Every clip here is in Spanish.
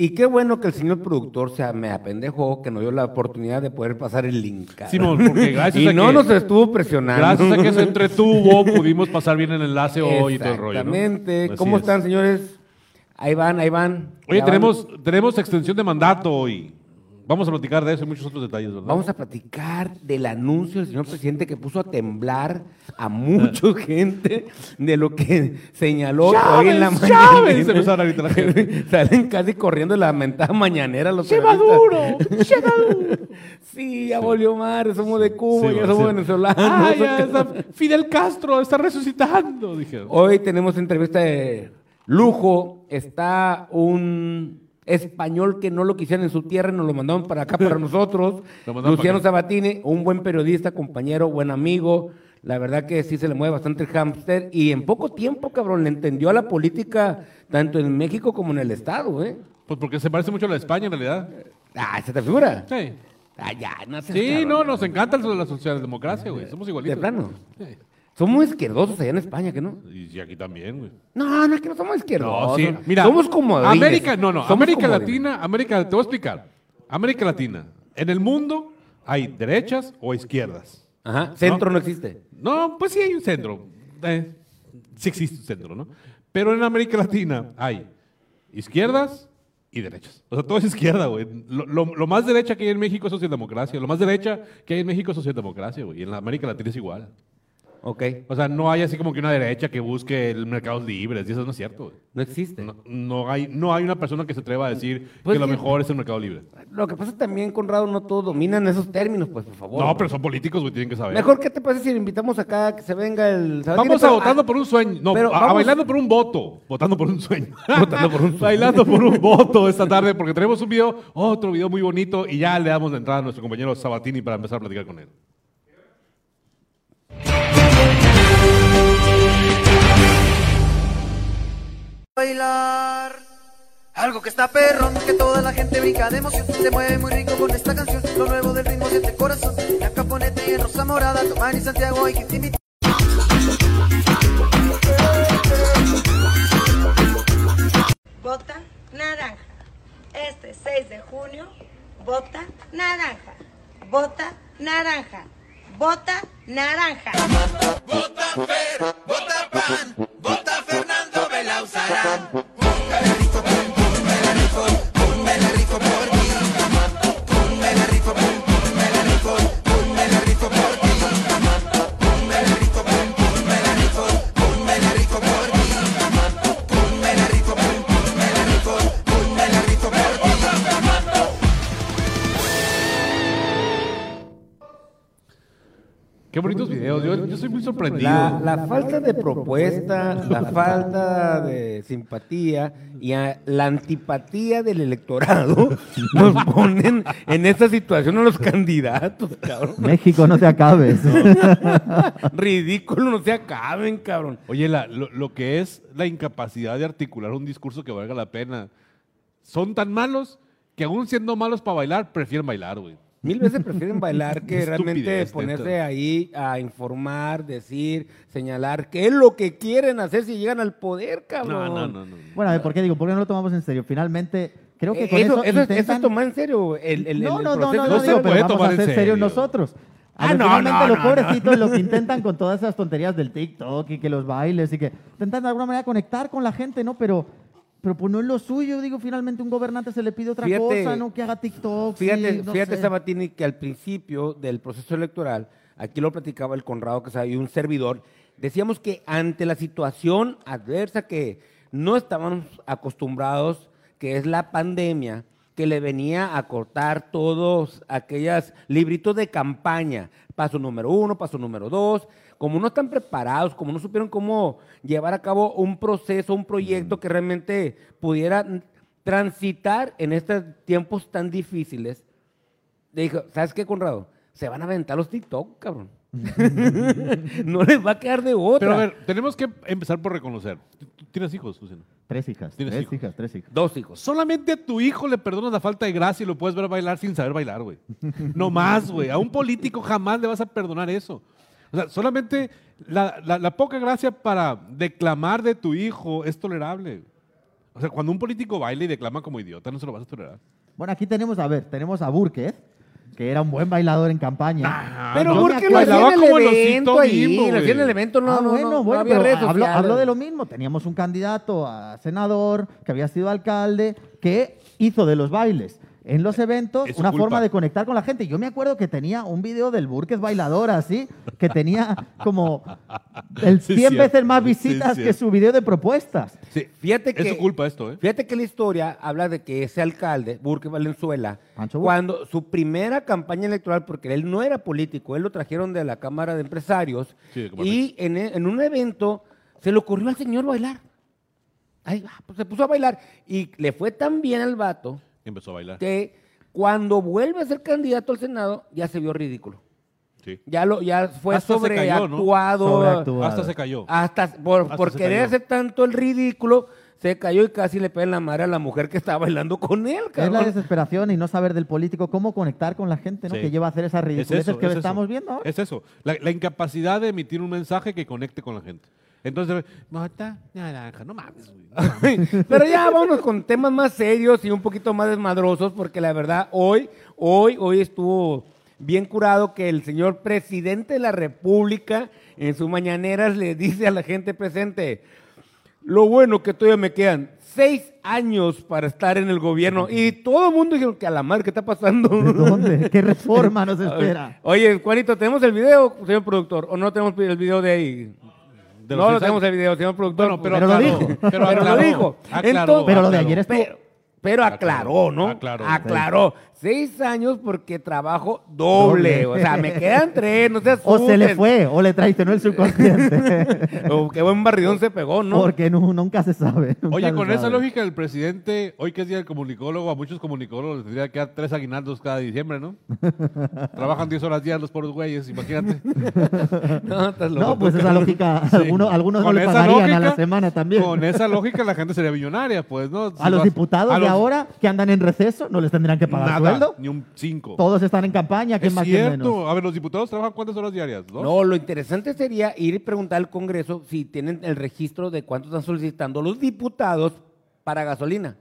Y qué bueno que el señor productor se me apendejó, que nos dio la oportunidad de poder pasar el link. Simón, porque gracias y a no que- nos estuvo presionando. Gracias a que se entretuvo, pudimos pasar bien el enlace hoy y todo el rollo. Exactamente. ¿Cómo es. están, señores? Ahí van, ahí van. Oye, van. tenemos, tenemos extensión de mandato hoy. Vamos a platicar de eso y muchos otros detalles, ¿verdad? Vamos a platicar del anuncio del señor presidente que puso a temblar a mucha gente de lo que señaló hoy en la mañana. Se empezaron ahorita la gente. Salen casi corriendo la mentada mañanera los ¡Che. Maduro! ¡Che Maduro! Sí, ya volvió mar, somos de Cuba, Sí, ya somos sí. venezolanos. ¡Ah, ya está! Fidel Castro está resucitando. Hoy tenemos entrevista de lujo. Está un español que no lo quisieran en su tierra y nos lo mandaron para acá para nosotros. Luciano. Sabatini, un buen periodista, compañero, buen amigo. La verdad que sí se le mueve bastante el hámster y en poco tiempo, cabrón, le entendió a la política tanto en México como en el Estado, ¿eh? Pues porque se parece mucho a la de España, en realidad. Ah, ¿se te figura? Sí. Ah, ya, no seas Sí, cabrón. no, nos encanta la socialdemocracia, güey. Somos igualitos. ¿De plano? Sí. Somos izquierdosos allá en España, ¿que no? Y aquí también, güey. No, no, es que no somos izquierdosos. No, sí. Mira, somos como América, no, no. Somos América. Latina, América, te voy a explicar. América Latina. En el mundo hay derechas o izquierdas. Ajá, centro no, existe. No, pues sí hay un centro. Eh, sí existe un centro, ¿no? Pero en América Latina hay izquierdas y derechas. O sea, todo es izquierda, güey. Lo, lo- lo más derecha que hay en México es socialdemocracia. Lo más derecha que hay en México es socialdemocracia, güey. Y en la América Latina es igual. Ok, O sea, no hay así como que una derecha que busque el mercados libres. Y eso no es cierto, güey. no existe. No, no hay, no hay una persona que se atreva a decir Pues que lo mejor es el mercado libre. Lo que pasa también, Conrado, no todos dominan esos términos, pues, por favor. No, pero son políticos, güey, tienen que saber. Mejor, ¿qué te parece si le invitamos acá que se venga el... Vamos a votando por un sueño. No, pero a, a bailando por un voto. Votando por un sueño. Votando por un sueño. bailando por un voto esta tarde, porque tenemos un video, otro video muy bonito, y ya le damos la entrada a nuestro compañero Sabatini para empezar a platicar con él. Bailar. Algo que está perrón, que toda la gente brinca de emoción. Se mueve muy rico con esta canción. Lo nuevo del ritmo siente corazón. La caponete y en rosa morada. Tomar y Santiago hay que te invita. Bota naranja. Este 6 de junio, bota naranja. Bota naranja. Bota naranja. Qué sorprendido. La, la falta de propuesta, la falta de simpatía y a- la antipatía del electorado nos ponen en esta situación a los candidatos, cabrón. México, no te acabes. Ridículo, no se acaben, cabrón. Oye, la- lo, lo que es la incapacidad de articular un discurso que valga la pena. Son tan malos que aún siendo malos para bailar, prefieren bailar, güey. Mil veces prefieren bailar que realmente ponerse ahí a informar, decir, señalar qué es lo que quieren hacer si llegan al poder, cabrón. No, no, no, no. Bueno, a ver, ¿por qué digo? ¿Por qué no lo tomamos en serio? Finalmente, creo que Eh, con eso, eso, eso es- eso es intentan- tomar en serio el, el, no, el no, no, proceso. no, No no, digo, pero puede vamos tomar a en ser serio. nosotros. A Ah, ver, no, finalmente no, los no, pobrecitos no. lo que intentan con todas esas tonterías del TikTok y que los bailes y que intentan de alguna manera conectar con la gente, ¿no? Pero, pero pues no es lo suyo, digo, finalmente un gobernante se le pide otra Fíjate- cosa, ¿no? Que haga TikTok. Fíjate, no fíjate. Sabatini, que al principio del proceso electoral, aquí lo platicaba el Conrado que y un servidor, decíamos que ante la situación adversa que no estábamos acostumbrados, que es la pandemia, que le venía a cortar todos aquellos libritos de campaña, paso número uno, paso número dos, como no están preparados, como no supieron cómo llevar a cabo un proceso, un proyecto que realmente pudiera transitar en estos tiempos tan difíciles, le dijo, ¿sabes qué, Conrado? Se van a aventar los TikTok, cabrón. no les va a quedar de otra. Pero a ver, tenemos que empezar por reconocer. ¿Tú tú tienes hijos, Luciano? Tres hijas, Tienes tres hijos. hijas, tres hijas. Dos hijos. Solamente a tu hijo le perdonas la falta de gracia y lo puedes ver bailar sin saber bailar, güey. No más, güey. A un político jamás le vas a perdonar eso. O sea, solamente la, la- la poca gracia para declamar de tu hijo es tolerable. O sea, cuando un político baila y declama como idiota, no se lo vas a tolerar. Bueno, aquí tenemos, a ver, tenemos a Burquez, que era un buen bailador en campaña. Pero no ¿por me qué lo hacía bailaba como el evento osito ahí? En el evento, no, ah, no, bueno, no, bueno, no había pero redes habló, habló de lo mismo. Teníamos un candidato a senador que había sido alcalde que hizo de los bailes en los eventos Es una culpa. forma de conectar con la gente. Yo me acuerdo que tenía un video del Burques bailador así, que tenía como el Sí, 100 cierto. veces más Sí, visitas que su video de propuestas. Sí, Fíjate que, es su culpa esto, ¿eh? Fíjate que la historia habla de que ese alcalde, Burke Valenzuela, Pancho Burke. cuando su primera campaña electoral, porque él no era político, él lo trajeron de la Cámara de Empresarios, y en, en un evento se le ocurrió al señor bailar. Ahí va, pues se puso a bailar y le fue tan bien al vato Empezó a bailar. que cuando vuelve a ser candidato al Senado ya se vio ridículo. Sí. Ya lo ya fue Hasta se cayó, ¿no? sobreactuado. Hasta se cayó. Hasta por, Hasta por se querer cayó. hacer tanto el ridículo, se cayó y casi le pega en la madre a la mujer que estaba bailando con él, Es la cabrón. desesperación y no saber del político cómo conectar con la gente, ¿no? Sí. Que lleva a hacer esas Es ridiculeces eso, que es estamos eso. viendo ahora. Es eso, la, la incapacidad de emitir un mensaje que conecte con la gente. Entonces, mata naranja, no mames, güey. no mames. Pero ya vámonos con temas más serios y un poquito más desmadrosos, porque la verdad, hoy, hoy, hoy estuvo bien curado que el señor presidente de la República en sus mañaneras le dice a la gente presente, lo bueno que todavía me quedan seis años para estar en el gobierno. Y todo el mundo dijo que a la madre, ¿qué está pasando? ¿De dónde? ¿Qué reforma nos espera? Oye, Juanito, ¿tenemos el video, señor productor? ¿O no tenemos el video de ahí? De los no, seis tenemos el video, señor productor. Bueno, pero, Pero lo aclaró, dijo. Pero, Pero lo dijo. aclaró, Entonces- Pero lo de ayer. Pero, pero aclaró, ¿no? Aclaró. Aclaró. Seis años porque trabajo doble. Doble. O sea, me quedan tres, no se O se le asusten. fue, o le traicionó el subconsciente. O qué buen barridón se pegó, ¿no? Porque nu- nunca se sabe. nunca Oye, se con esa lógica, el presidente, hoy que es día del comunicólogo, a muchos comunicólogos les tendría que dar tres aguinaldos cada diciembre, ¿no? Trabajan 10 horas diarias los pobres güeyes, imagínate. No, estás loco. No, pues esa lógica, Sí. algunos, algunos no le pagarían a la semana también. Con esa lógica la gente sería millonaria, pues, ¿no? Si A los vas- diputados a de los- ahora que andan en receso, no les tendrían que pagar Nada, sueldo. ni un 5. Todos están en campaña, ¿quién Es más cierto. menos? A ver, los diputados trabajan cuántas horas diarias? ¿Dos? No, lo interesante sería ir y preguntar al Congreso si tienen el registro de cuánto están solicitando los diputados para gasolina.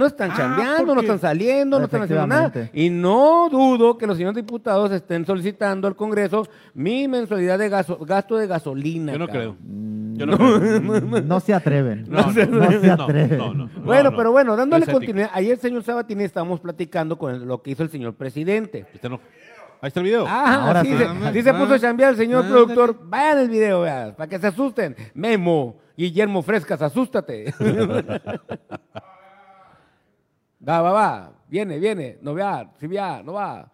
No están Ah, chambeando, no están saliendo, no están haciendo nada. Y no dudo que los señores diputados estén solicitando al Congreso mi mensualidad de gaso- gasto de gasolina. Yo no cabrón. creo. Yo no creo. No se atreven. No, No, no, no, se no, atreven. no, no. Bueno, no. pero bueno, dándole continuidad. Ayer, señor Sabatini, estábamos platicando con lo que hizo el señor presidente. Este no. Ahí está el video. Ah, Ahora así, sí. se puso a chambear el señor productor. Vayan el video, vean, para que se asusten. Memo, Guillermo Frescas, asústate. va, va, va. Viene, viene. No vea, si no va.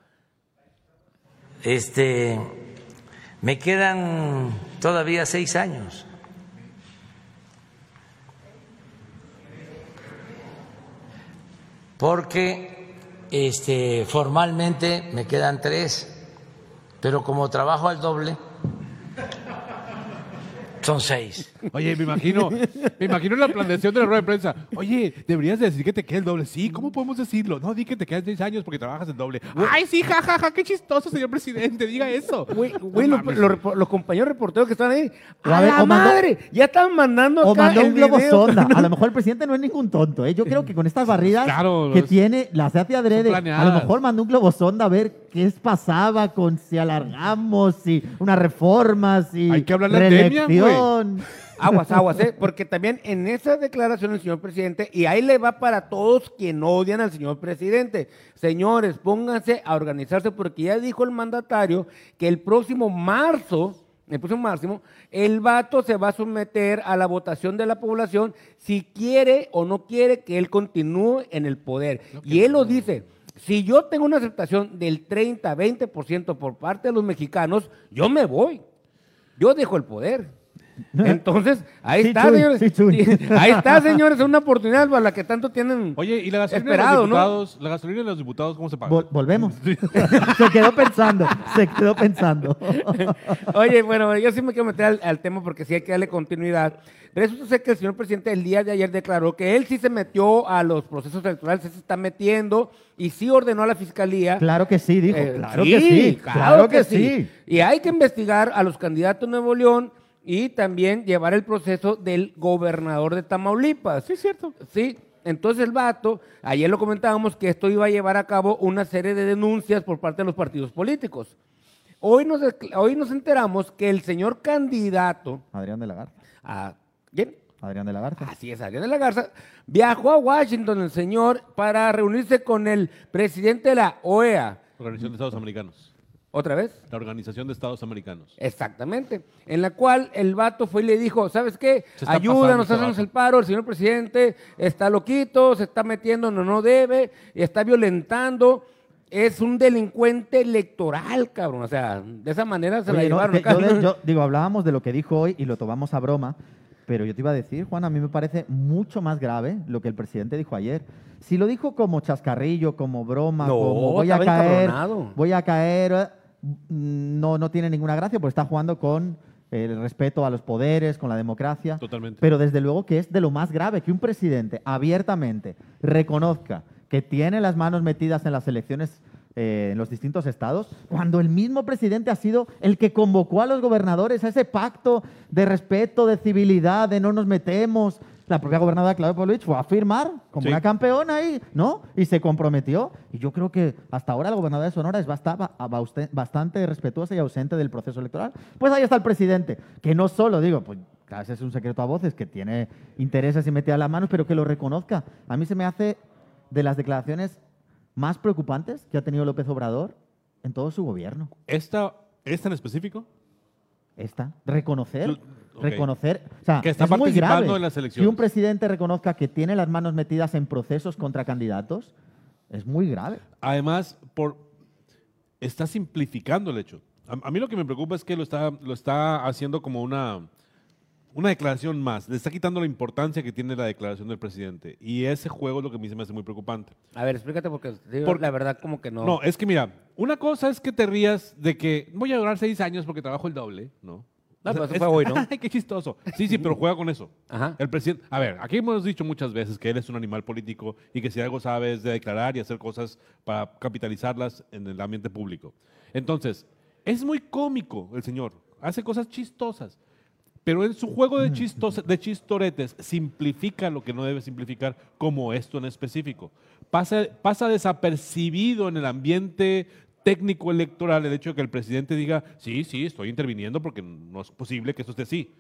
Este, me quedan todavía seis años. Porque este, formalmente me quedan tres, pero como trabajo al doble, son seis. Oye, me imagino, me imagino la planeación de la rueda de prensa. Oye, deberías decir que te queda el doble. Sí, ¿cómo podemos decirlo? No, di que te quedan seis años porque trabajas el doble. Ay, sí, jajaja, qué chistoso, señor presidente, diga eso. Güey, No los, compañeros reporteros que están ahí. A ¡A ver, la o mandó- madre! Ya están mandando O mandó el un globo video. sonda. A lo mejor el presidente no es ningún tonto. ¿eh? Yo creo que con estas barridas Claro, que es- tiene, las hace adrede. A lo mejor mandó un globo sonda a ver qué pasaba con si alargamos, si una reforma, si Hay que Demian, güey. reelección. Aguas, aguas, ¿eh? Porque también en esa declaración el señor presidente, y ahí le va para todos quien odian al señor presidente. Señores, pónganse a organizarse porque ya dijo el mandatario que el próximo marzo, el próximo marzo, el vato se va a someter a la votación de la población si quiere o no quiere que él continúe en el poder. Y él lo dice. Si yo tengo una aceptación del 30, 20% por parte de los mexicanos, yo me voy. Yo dejo el poder. Entonces, ahí Sí, está, Chuy, señores. sí, Chuy. Sí, ahí está, señores, es una oportunidad para la que tanto tienen. Oye, ¿y la gasolina Esperado, de ¿no? los diputados? ¿La gasolina de los diputados cómo se paga? Vol- volvemos. se quedó pensando, se quedó pensando. Oye, bueno, yo sí me quiero meter al, al tema porque sí hay que darle continuidad. Resulta ser que el señor presidente el día de ayer declaró que él sí se metió a los procesos electorales, sí se está metiendo y sí ordenó a la fiscalía. Claro que sí, dijo. Eh, claro que sí, claro que sí. Y hay que investigar a los candidatos de Nuevo León y también llevar el proceso del gobernador de Tamaulipas. Sí, es cierto. Sí, entonces el vato, ayer lo comentábamos que esto iba a llevar a cabo una serie de denuncias por parte de los partidos políticos. Hoy nos, hoy nos enteramos que el señor candidato Adrián de la Garza. a... ¿Quién? Adrián de la Garza. Así es, Adrián de la Garza. Viajó a Washington el señor para reunirse con el presidente de la OEA. Organización de Estados Americanos. ¿Otra vez? La Organización de Estados Americanos. Exactamente. En la cual el vato fue y le dijo, ¿sabes qué? Se está Ayúdanos, haznos el paro, el señor presidente está loquito, se está metiendo donde no debe, está violentando. Es un delincuente electoral, cabrón. O sea, de esa manera se la Oye, no, llevaron acá. yo, de- yo- digo, hablábamos de lo que dijo hoy y lo tomamos a broma, pero yo te iba a decir, Juan, a mí me parece mucho más grave lo que el presidente dijo ayer. Si lo dijo como chascarrillo, como broma, No, como voy a caer, encabronado. voy a caer, eh, no, no tiene ninguna gracia, porque está jugando con el respeto a los poderes, con la democracia. Totalmente. Pero desde luego que es de lo más grave que un presidente abiertamente reconozca que tiene las manos metidas en las elecciones eh, en los distintos estados, cuando el mismo presidente ha sido el que convocó a los gobernadores a ese pacto de respeto, de civilidad, de no nos metemos. La propia gobernadora Claudia Pavlovich fue a firmar como Sí. una campeona ahí, ¿no? Y se comprometió. Y yo creo que hasta ahora la gobernadora de Sonora es basta- bastante, respetuosa y ausente del proceso electoral. Pues ahí está el presidente, que no solo, digo, pues vez es un secreto a voces, que tiene intereses y mete a las manos, pero que lo reconozca. A mí se me hace de las declaraciones más preocupantes que ha tenido López Obrador en todo su gobierno. ¿Esta, esta en específico? Esta. Reconocer. Reconocer. O sea, Que está es muy participando grave. en las Que elecciones. un presidente reconozca que tiene las manos metidas en procesos contra candidatos es muy grave. Además, por, está simplificando el hecho. A, a mí lo que me preocupa es que lo está, lo está haciendo como una, una declaración más. Le está quitando la importancia que tiene la declaración del presidente. Y ese juego es lo que a mí se me hace muy preocupante. A ver, explícate porque digo, Por- la verdad como que no. No, es que mira, una cosa es que te rías de que voy a durar seis años porque trabajo el doble, ¿no? No, pero eso es- fue hoy, ¿no? Ay, qué chistoso. Sí, sí, pero juega con eso. Ajá. El presidente, a ver, aquí hemos dicho muchas veces que él es un animal político y que si algo sabe es de declarar y hacer cosas para capitalizarlas en el ambiente público. Entonces, es muy cómico el señor, hace cosas chistosas, pero en su juego de, chistos, de chistoretes simplifica lo que no debe simplificar, como esto en específico. Pasa, pasa desapercibido en el ambiente técnico electoral el hecho de que el presidente diga, sí, sí, estoy interviniendo porque no es posible que esto esté así.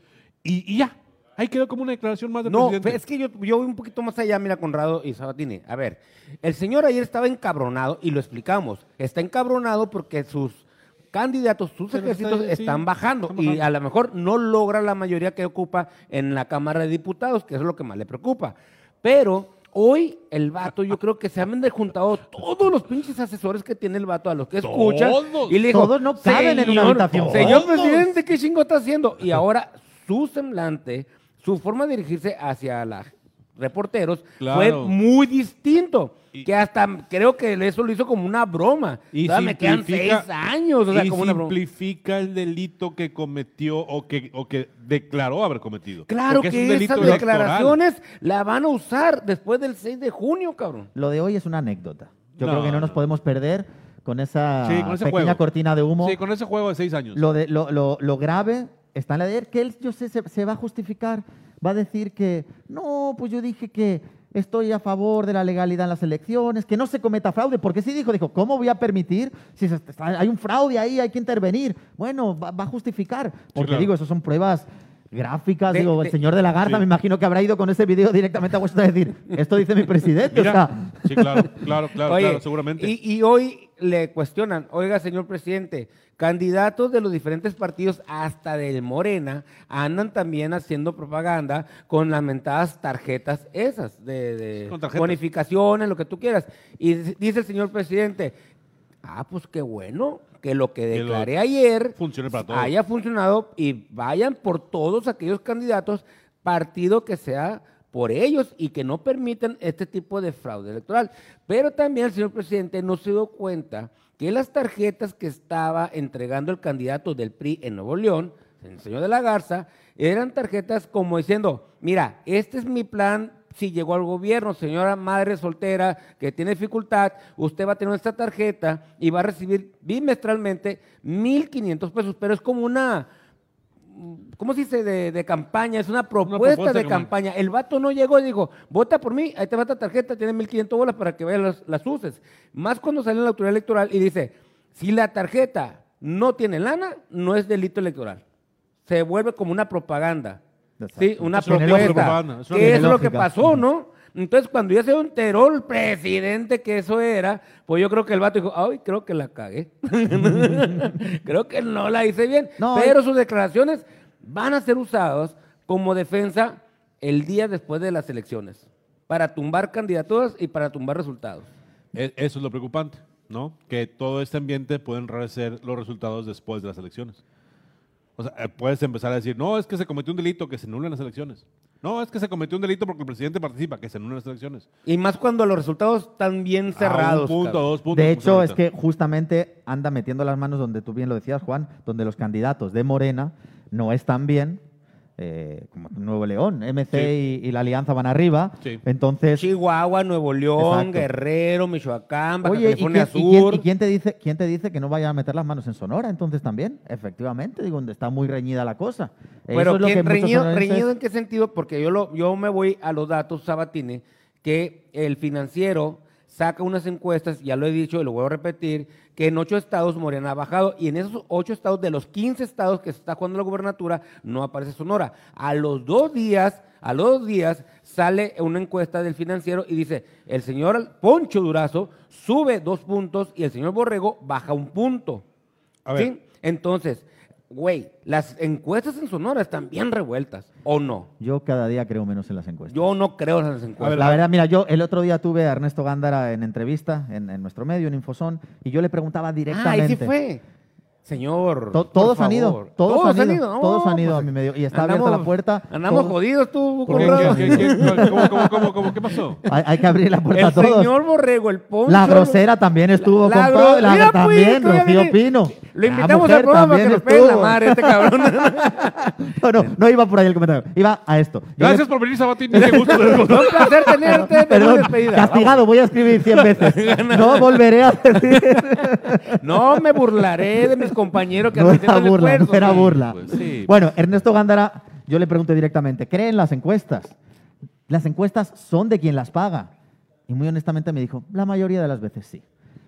Y, y ya, ahí quedó como una declaración más del No, presidente. es que yo, yo voy un poquito más allá, mira, Conrado y Sabatini. A ver, el señor ayer estaba encabronado y lo explicamos. Está encabronado porque sus candidatos, sus Pero está- ejércitos sí, están bajando y a lo mejor no logra la mayoría que ocupa en la Cámara de Diputados, que eso es lo que más le preocupa. Pero hoy el vato, yo creo que se han juntado todos los pinches asesores que tiene el vato a los que escuchan Todos. y le dijo, Todos no caben en una "Señor, habitación". Señor Todos. presidente, ¿qué chingo está haciendo? Y ahora su semblante, su forma de dirigirse hacia los reporteros Claro. fue muy distinto. Y- que hasta creo que eso lo hizo como una broma. Y me quedan seis simplifica- años, o sea, y como una broma. simplifica el delito que cometió o que, o que declaró haber cometido. Claro Porque es que delito esas electoral. declaraciones la van a usar después del 6 de junio, cabrón. Lo de hoy es una anécdota. Yo No, creo que no nos no. podemos perder con esa Sí, con pequeña juego. cortina de humo. Sí, con ese juego de seis años. Lo, de, lo, lo- lo grave está en la de él, que él, yo sé, se, se va a justificar. Va a decir que, no, pues yo dije que estoy a favor de la legalidad en las elecciones, que no se cometa fraude, porque sí dijo, dijo, ¿cómo voy a permitir si se está- hay un fraude ahí, hay que intervenir? Bueno, va, va a justificar, porque claro. digo, eso son pruebas gráficas, De- digo, de- el señor de la Garza Sí. me imagino que habrá ido con ese video directamente a Washington a decir, esto dice mi presidente, o Mira, sea, sí, claro, claro, claro, Oye, claro, seguramente. Y, y hoy le cuestionan, oiga, señor presidente, candidatos de los diferentes partidos, hasta del Morena, andan también haciendo propaganda con las mentadas tarjetas esas, de, de Con tarjetas. bonificaciones, lo que tú quieras. Y dice el señor presidente, ah, pues qué bueno que lo que Que lo- declaré ayer para haya funcionado y vayan por todos aquellos candidatos, partido que sea por ellos y que no permitan este tipo de fraude electoral. Pero también el señor presidente no se dio cuenta que las tarjetas que estaba entregando el candidato del PRI en Nuevo León, el señor de la Garza, eran tarjetas como diciendo, mira, este es mi plan si llegó al gobierno, señora madre soltera que tiene dificultad, usted va a tener esta tarjeta y va a recibir bimestralmente 1.500 pesos, pero es como una, ¿cómo se dice? De, de campaña, es una propuesta, propuesta de campaña. El vato no llegó y dijo, vota por mí, ahí te va esta tarjeta, tiene 1500 bolas para que vayas las, las uses. Más cuando sale la autoridad electoral y dice, si la tarjeta no tiene lana, no es delito electoral. Se vuelve como una propaganda. Exacto. Sí, una Es una propuesta. propaganda, es una es lo que pasó, ¿no? Entonces, cuando ya se enteró el presidente que eso era, pues yo creo que el vato dijo, ay, creo que la cagué. creo que no la hice bien. No, Pero sus declaraciones van a ser usadas como defensa el día después de las elecciones, para tumbar candidaturas y para tumbar resultados. E- Eso es lo preocupante, ¿no? Que todo este ambiente puede enrarecer los resultados después de las elecciones. O sea, eh, puedes empezar a decir, no, es que se cometió un delito, que se anulen las elecciones. No, es que se cometió un delito porque el presidente participa, que se anulen las elecciones. Y más cuando los resultados están bien cerrados. A un punto, dos puntos. De hecho, es que justamente anda metiendo las manos donde tú bien lo decías, Juan, donde los candidatos de Morena no están bien, eh, como Nuevo León, MC Sí. y, y la Alianza van arriba. Sí. Entonces, Chihuahua, Nuevo León, Exacto. Guerrero, Michoacán, Baja oye, ¿y y quién- Sur. y quién te dice, quién te dice que no vayan a meter las manos en Sonora entonces también? Efectivamente, digo, donde está muy reñida la cosa. Pero Eso es lo ¿quién- que muchos reñido, sonorenses- reñido en qué sentido? Porque yo, lo, yo me voy a los datos, Sabatini, que el financiero saca unas encuestas, ya lo he dicho y lo voy a repetir, que en ocho estados Morena ha bajado y en esos ocho estados, de los 15 estados que se está jugando la gubernatura, no aparece Sonora. A los dos días, a los dos días sale una encuesta del financiero y dice, el señor Poncho Durazo sube dos puntos y el señor Borrego baja un punto. A ver. ¿Sí? Entonces, güey, las encuestas en Sonora están bien revueltas, ¿o no? Yo cada día creo menos en las encuestas. Yo no creo en las encuestas. la verdad, mira, yo el otro día tuve a Ernesto Gándara en entrevista en, en nuestro medio, en Infosón, y yo le preguntaba ah, directamente. ahí sí fue. Señor. To- por todos han ido, todos, han ido, No, todos han ido pues, a mi medio. Y está abierta andamos- la puerta. Andamos todos- jodidos tú, ¿Por ¿Qué, Conrado. qué, qué, qué, cómo, cómo, cómo, ¿Qué pasó? Hay, hay que abrir la puerta El a todos. señor Borrego, el Poncho. La grosera también estuvo, La- la compadre. La, Mira, también, pues, Rocío Pino. Lo invitamos al programa para que también nos pegue la estuvo. madre este cabrón. No, no, no iba por ahí el comentario. Iba a esto. Gracias por venir, Sabatín. Qué gusto un placer tenerte. Perdón, despedida. castigado, voy a escribir 100 veces. No volveré a decir. No me burlaré de mis compañeros que No era el burla, esfuerzo, no era sí. burla. Pues sí. Bueno, Ernesto Gándara, yo le pregunto directamente, ¿cree en las encuestas? Las encuestas son de quien las paga. Y muy honestamente me dijo, la mayoría de las veces sí.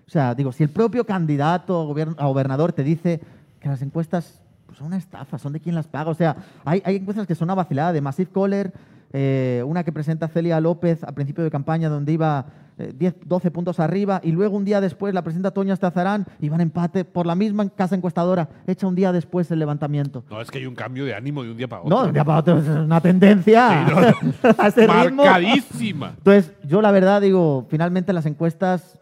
O sea, digo, si el propio candidato a gobernador te dice que las encuestas pues, son una estafa, son de quien las paga. O sea, hay, hay encuestas que son una vacilada de Massive Caller, eh, una que presenta Celia López a principio de campaña donde iba eh, 10, 12 puntos arriba y luego un día después la presenta Toña Estazarán y van empate por la misma casa encuestadora, hecha un día después el levantamiento. No, es que hay un cambio de ánimo de un día para otro. No, de un día para otro es una tendencia Sí, no, a ese ritmo. Marcadísima. Entonces, yo la verdad digo, finalmente las encuestas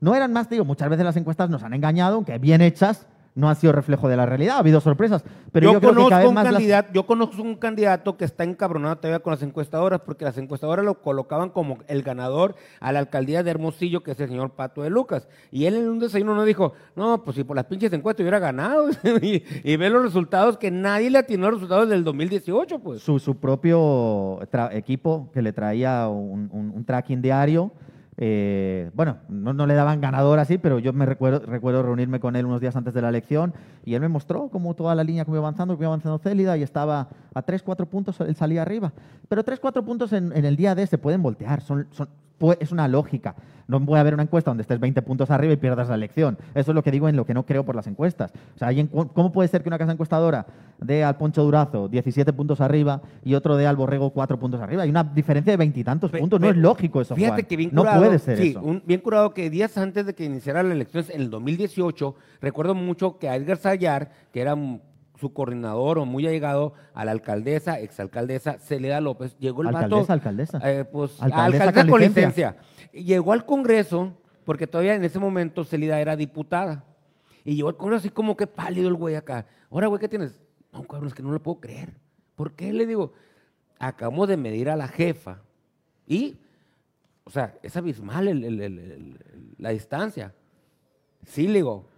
no eran más, digo, muchas veces las encuestas nos han engañado, aunque bien hechas, no han sido reflejo de la realidad, ha habido sorpresas. Pero yo, yo, creo que conozco cada vez un más las- candidato, yo conozco un candidato que está encabronado todavía con las encuestadoras, porque las encuestadoras lo colocaban como el ganador a la alcaldía de Hermosillo, que es el señor Pato de Lucas. Y él en un desayuno no dijo, no, pues si por las pinches encuestas hubiera ganado. y, y ve los resultados que nadie le atinó los resultados del 2018, pues. su, su propio equipo que le traía un, un- un tracking diario. Eh, bueno, no, no le daban ganador así, pero yo me recuerdo, recuerdo reunirme con él unos días antes de la elección y él me mostró cómo toda la línea que iba avanzando, que iba avanzando Célida y estaba a 3, 4 puntos, él salía arriba. Pero 3, 4 puntos en, en el día D se pueden voltear, son, son- es una lógica. No puede haber una encuesta donde estés 20 puntos arriba y pierdas la elección. Eso es lo que digo en lo que no creo por las encuestas. O sea, ¿cómo puede ser que una casa encuestadora dé al Poncho Durazo 17 puntos arriba y otro dé al Borrego 4 puntos arriba? Hay una diferencia de veintitantos puntos. No es lógico eso, Fíjate Juan. que bien no curado. puede ser sí, eso. un- bien curado que días antes de que iniciara las elecciones en el 2018, recuerdo mucho que a Edgar Sayar, que era su coordinador o muy allegado a la alcaldesa, exalcaldesa Celeda López, llegó el Alcaldesa, vato. alcaldesa. eh, pues, Alcaldesa alcaldesa con licencia. Llegó al Congreso, porque todavía en ese momento Celida era diputada. Y llegó al Congreso así como que pálido el güey acá. Ahora, güey, ¿qué tienes? No, cabrón, es que no lo puedo creer. ¿Por qué? Le digo, acabamos de medir a la jefa. Y, o sea, es abismal el- el- el- la distancia. Sí, le digo,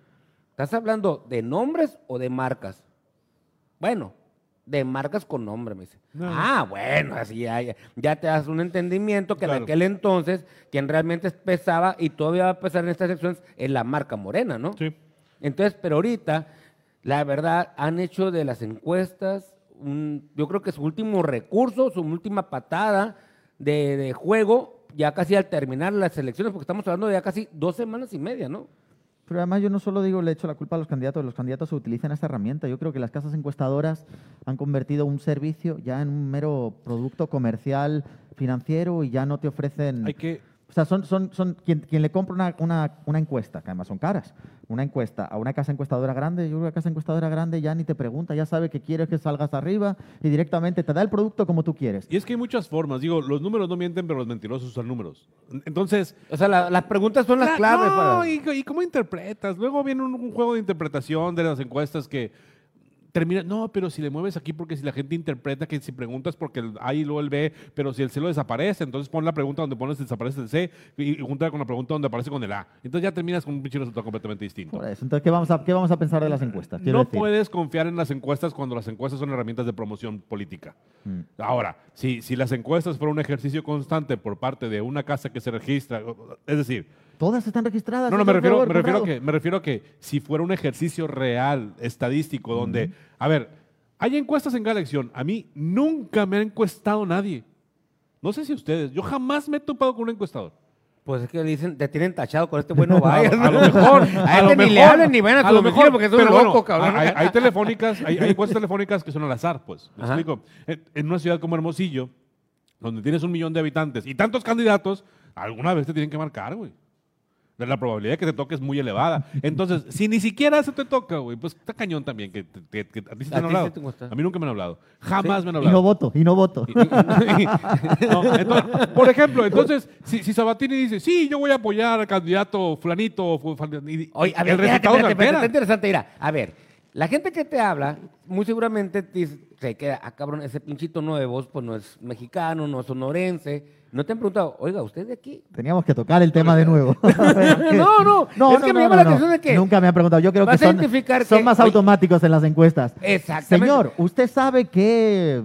¿estás hablando de nombres o de marcas? Bueno, de marcas con nombre, me dice. Ah, bueno, así ya, ya- te das un entendimiento que en Claro. aquel entonces quien realmente pesaba y todavía va a pesar en estas elecciones es la marca morena, ¿no? Sí. Entonces, pero ahorita la verdad, han hecho de las encuestas, un- yo creo que su último recurso, su última patada de, de juego, ya casi al terminar las elecciones, porque estamos hablando de ya casi dos semanas y media, ¿no? Pero además yo no solo digo le echo la culpa a los candidatos, los candidatos utilizan esta herramienta. Yo creo que las casas encuestadoras han convertido un servicio ya en un mero producto comercial, financiero y ya no te ofrecen... O sea, son, son, son quien, quien le compra una, una, una encuesta, que además son caras, una encuesta a una casa encuestadora grande, yo creo que la casa encuestadora grande ya ni te pregunta, ya sabe que quieres que salgas arriba y directamente te da el producto como tú quieres. y es que hay muchas formas. Digo, los números no mienten, pero los mentirosos usan números. Entonces, O sea, la- las preguntas son las Cla- claves. No, para- y, y cómo interpretas. Luego viene un, un juego de interpretación de las encuestas que termina. No, pero si le mueves aquí, porque si la gente interpreta que si preguntas porque el A y luego el B, pero si el C lo desaparece, entonces pon la pregunta donde pones desaparece el C y, y junta con la pregunta donde aparece con el A. Entonces ya terminas con un pinche resultado completamente distinto. Por eso. Entonces, ¿qué vamos a, qué vamos a pensar de las encuestas? Quiero No decir. puedes confiar en las encuestas cuando las encuestas son herramientas de promoción política. Mm. Ahora, si, si las encuestas fueron un ejercicio constante por parte de una casa que se registra, es decir, Todas están registradas. No, no, me refiero, me, refiero Conrado. que, me refiero a que si fuera un ejercicio real, estadístico, donde, a ver, hay encuestas en cada elección. A mí nunca me ha encuestado nadie. No sé si ustedes, yo jamás me he topado con un encuestador. Pues es que le dicen, te tienen tachado con este bueno vaya. A lo mejor, A a lo este ni le hablen ni vayan a a lo mejor, porque es un bueno, loco, cabrón. Hay, hay telefónicas, hay, hay encuestas telefónicas que son al azar, pues. ¿Me Ajá. explico? En, en una ciudad como Hermosillo, donde tienes un millón de habitantes y tantos candidatos, alguna vez te tienen que marcar, güey. La probabilidad de que te toque es muy elevada. Entonces, si ni siquiera se te toca, güey, pues está cañón también. Que, te- que- que a ti sí te ¿A han hablado. sí te encuestan? a mí nunca me han hablado. Jamás me han Y no hablado. voto, y no voto. No, entonces, por ejemplo, entonces, si, si Sabatini dice, sí, yo voy a apoyar al candidato fulanito, o fu- flan- y- Oye, a ver, el espérate, resultado espérate, espérate, interesante. Mira, a ver, la gente que te habla, muy seguramente te dice, se queda, ah, cabrón, ese pinchito nuevo, pues no es mexicano, no es sonorense. No te han preguntado, oiga, ¿usted de aquí? Teníamos que tocar el tema de nuevo. No, no, es que me llama la atención de que Nunca me han preguntado. Yo creo que son, que- más automáticos en las encuestas. Exactamente. Señor, ¿usted sabe que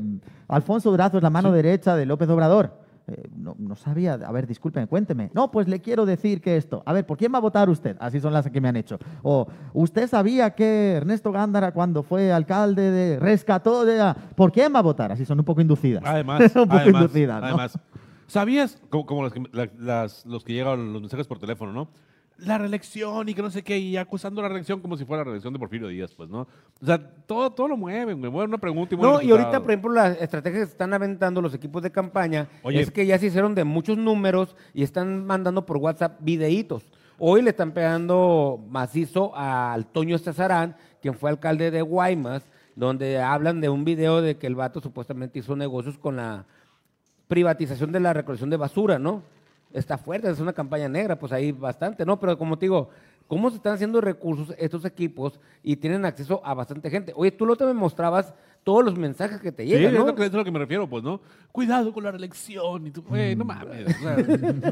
Alfonso Durazo es la mano derecha de López Obrador? Eh, no, no sabía. A ver, discúlpeme, cuénteme. No, pues le quiero decir que esto. A ver, ¿por quién va a votar usted? Así son las que me han hecho. O, ¿usted sabía que Ernesto Gándara, cuando fue alcalde de. rescató de. a- ¿Por quién va a votar? Así son un poco inducidas. Además, un poco además, inducidas, ¿no? además, ¿sabías, como, como las que- la- las- los que llegan los mensajes por teléfono, ¿no? La reelección y que no sé qué, y acusando la reelección como si fuera la reelección de Porfirio Díaz, pues, ¿no? O sea, todo, todo lo mueven, me mueven una pregunta y mueven No, y ahorita, por ejemplo, las estrategias que están aventando los equipos de campaña Oye. es que ya se hicieron de muchos números y están mandando por WhatsApp videitos. Hoy le están pegando macizo al Toño Cesarán, quien fue alcalde de Guaymas, donde hablan de un video de que el vato supuestamente hizo negocios con la privatización de la recolección de basura, ¿no? Está fuerte, es una campaña negra, pues ahí bastante, ¿no? Pero como te digo, ¿cómo se están haciendo recursos estos equipos y tienen acceso a bastante gente? Oye, tú lo te me mostrabas todos los mensajes que te Sí, llegan, es, ¿no? lo que, es lo que me refiero, pues, ¿no? Cuidado con la reelección. Y tú, güey, no mames. o sea,